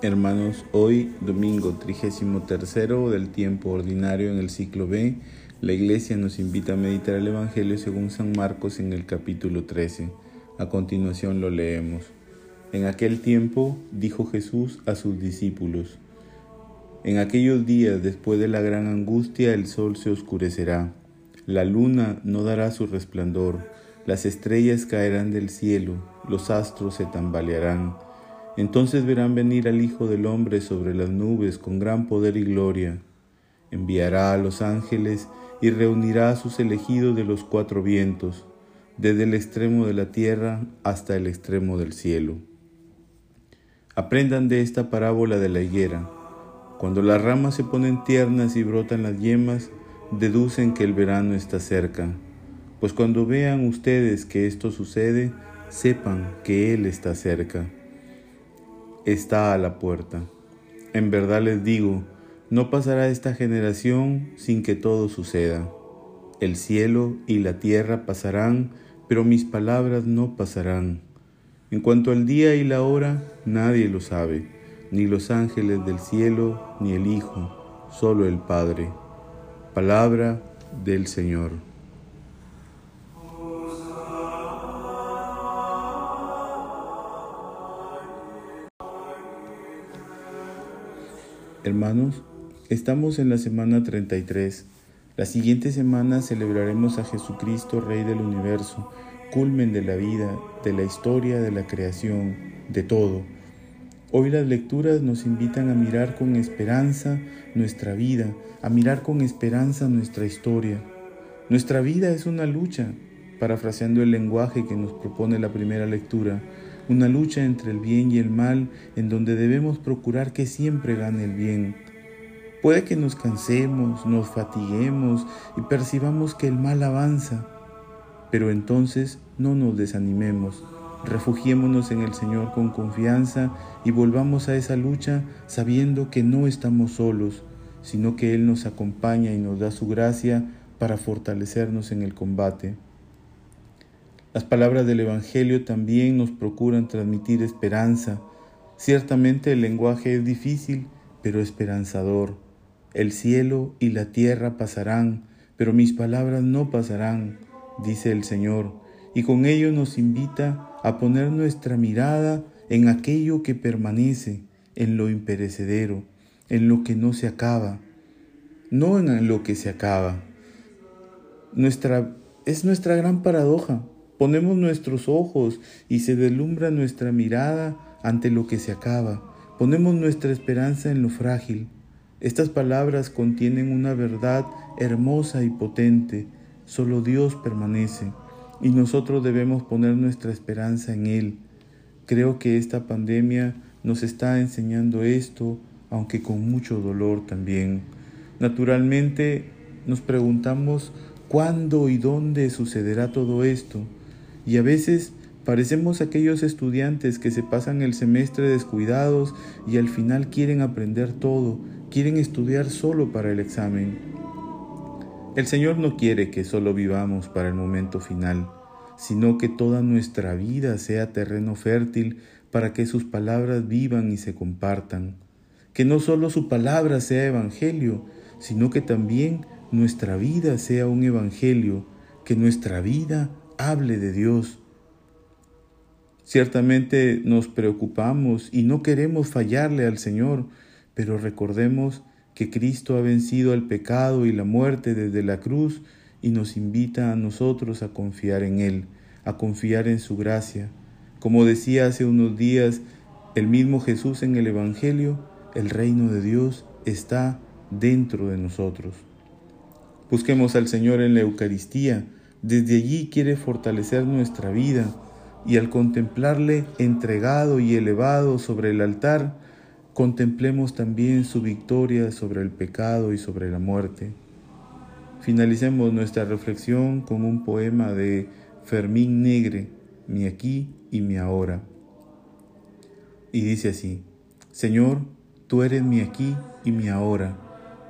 Hermanos, hoy, domingo 33 del tiempo ordinario en el ciclo B, la Iglesia nos invita a meditar el Evangelio según San Marcos en el capítulo 13. A continuación lo leemos. En aquel tiempo dijo Jesús a sus discípulos, En aquellos días después de la gran angustia el sol se oscurecerá, la luna no dará su resplandor, las estrellas caerán del cielo, los astros se tambalearán entonces verán venir al Hijo del Hombre sobre las nubes con gran poder y gloria. Enviará a los ángeles y reunirá a sus elegidos de los cuatro vientos, desde el extremo de la tierra hasta el extremo del cielo. Aprendan de esta parábola de la higuera. Cuando las ramas se ponen tiernas y brotan las yemas, deducen que el verano está cerca. Pues cuando vean ustedes que esto sucede, sepan que Él está cerca está a la puerta. En verdad les digo, no pasará esta generación sin que todo suceda. El cielo y la tierra pasarán, pero mis palabras no pasarán. En cuanto al día y la hora, nadie lo sabe, ni los ángeles del cielo, ni el Hijo, solo el Padre. Palabra del Señor. Hermanos, estamos en la semana 33. La siguiente semana celebraremos a Jesucristo, Rey del universo, culmen de la vida, de la historia, de la creación, de todo. Hoy las lecturas nos invitan a mirar con esperanza nuestra vida, a mirar con esperanza nuestra historia. Nuestra vida es una lucha, parafraseando el lenguaje que nos propone la primera lectura una lucha entre el bien y el mal en donde debemos procurar que siempre gane el bien. Puede que nos cansemos, nos fatiguemos y percibamos que el mal avanza, pero entonces no nos desanimemos, refugiémonos en el Señor con confianza y volvamos a esa lucha sabiendo que no estamos solos, sino que Él nos acompaña y nos da su gracia para fortalecernos en el combate. Las palabras del Evangelio también nos procuran transmitir esperanza. Ciertamente el lenguaje es difícil, pero esperanzador. El cielo y la tierra pasarán, pero mis palabras no pasarán, dice el Señor, y con ello nos invita a poner nuestra mirada en aquello que permanece, en lo imperecedero, en lo que no se acaba, no en lo que se acaba. Nuestra, es nuestra gran paradoja. Ponemos nuestros ojos y se deslumbra nuestra mirada ante lo que se acaba. Ponemos nuestra esperanza en lo frágil. Estas palabras contienen una verdad hermosa y potente. Solo Dios permanece y nosotros debemos poner nuestra esperanza en Él. Creo que esta pandemia nos está enseñando esto, aunque con mucho dolor también. Naturalmente nos preguntamos cuándo y dónde sucederá todo esto. Y a veces parecemos aquellos estudiantes que se pasan el semestre descuidados y al final quieren aprender todo, quieren estudiar solo para el examen. El Señor no quiere que solo vivamos para el momento final, sino que toda nuestra vida sea terreno fértil para que sus palabras vivan y se compartan. Que no solo su palabra sea evangelio, sino que también nuestra vida sea un evangelio, que nuestra vida hable de Dios. Ciertamente nos preocupamos y no queremos fallarle al Señor, pero recordemos que Cristo ha vencido al pecado y la muerte desde la cruz y nos invita a nosotros a confiar en Él, a confiar en su gracia. Como decía hace unos días el mismo Jesús en el Evangelio, el reino de Dios está dentro de nosotros. Busquemos al Señor en la Eucaristía, desde allí quiere fortalecer nuestra vida y al contemplarle entregado y elevado sobre el altar, contemplemos también su victoria sobre el pecado y sobre la muerte. Finalicemos nuestra reflexión con un poema de Fermín Negre, Mi aquí y mi ahora. Y dice así, Señor, tú eres mi aquí y mi ahora.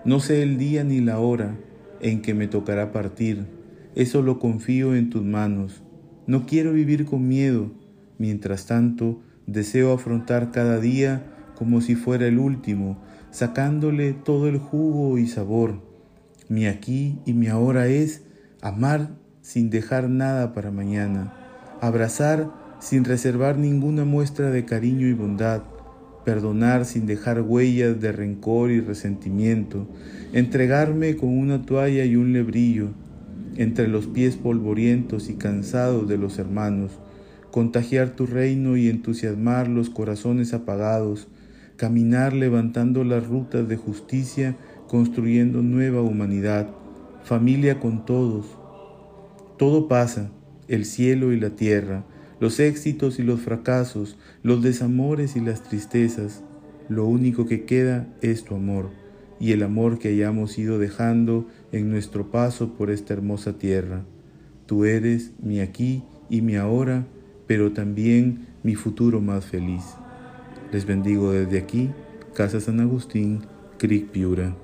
No sé el día ni la hora en que me tocará partir eso lo confío en tus manos. No quiero vivir con miedo. Mientras tanto, deseo afrontar cada día como si fuera el último, sacándole todo el jugo y sabor. Mi aquí y mi ahora es amar sin dejar nada para mañana, abrazar sin reservar ninguna muestra de cariño y bondad, perdonar sin dejar huellas de rencor y resentimiento, entregarme con una toalla y un lebrillo entre los pies polvorientos y cansados de los hermanos, contagiar tu reino y entusiasmar los corazones apagados, caminar levantando las rutas de justicia, construyendo nueva humanidad, familia con todos. Todo pasa, el cielo y la tierra, los éxitos y los fracasos, los desamores y las tristezas. Lo único que queda es tu amor y el amor que hayamos ido dejando en nuestro paso por esta hermosa tierra. Tú eres mi aquí y mi ahora, pero también mi futuro más feliz. Les bendigo desde aquí, Casa San Agustín, Cric Piura.